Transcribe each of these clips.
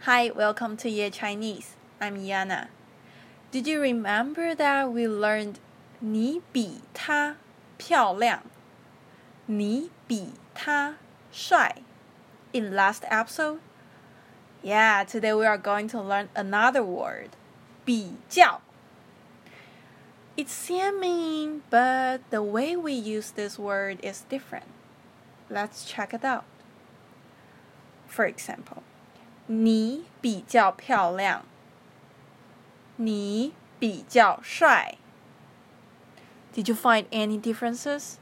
Hi, welcome to Ye Chinese. I'm Yana. Did you remember that we learned 你比他漂亮,你比他帅 in last episode? Yeah, today we are going to learn another word, 比较. It's same meaning, but the way we use this word is different. Let's check it out. For example, 你比较漂亮。你比较帅。Did you find any differences?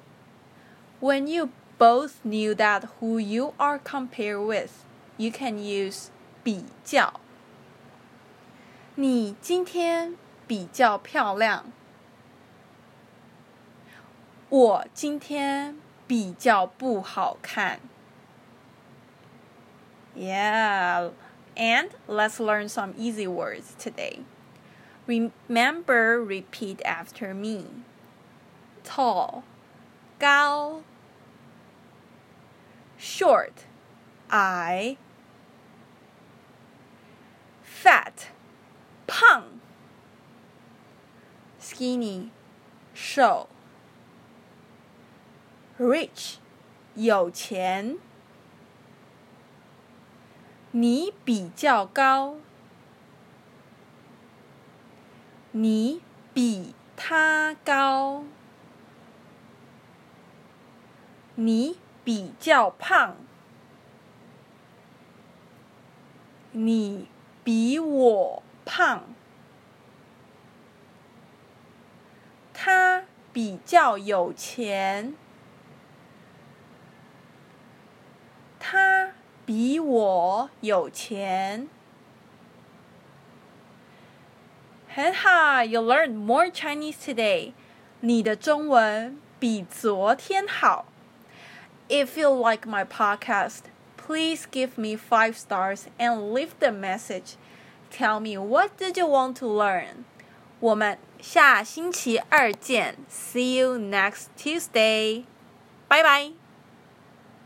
When you both knew that who you are compared with, you can use 比较。你今天比较漂亮。我今天比较不好看。Yeah, and let's learn some easy words today. Remember, repeat after me. Tall, 高 short, 矮 fat, 胖 skinny, 瘦 rich, 有钱 你比较高，你比他高，你比较胖，你比我胖，他比较有钱，他比我有钱。很好，You learned more Chinese today。你的中文比昨天好。If you like my podcast, please give me five stars and leave the message. Tell me what did you want to learn. 我们下星期二见。See you next Tuesday. Bye bye.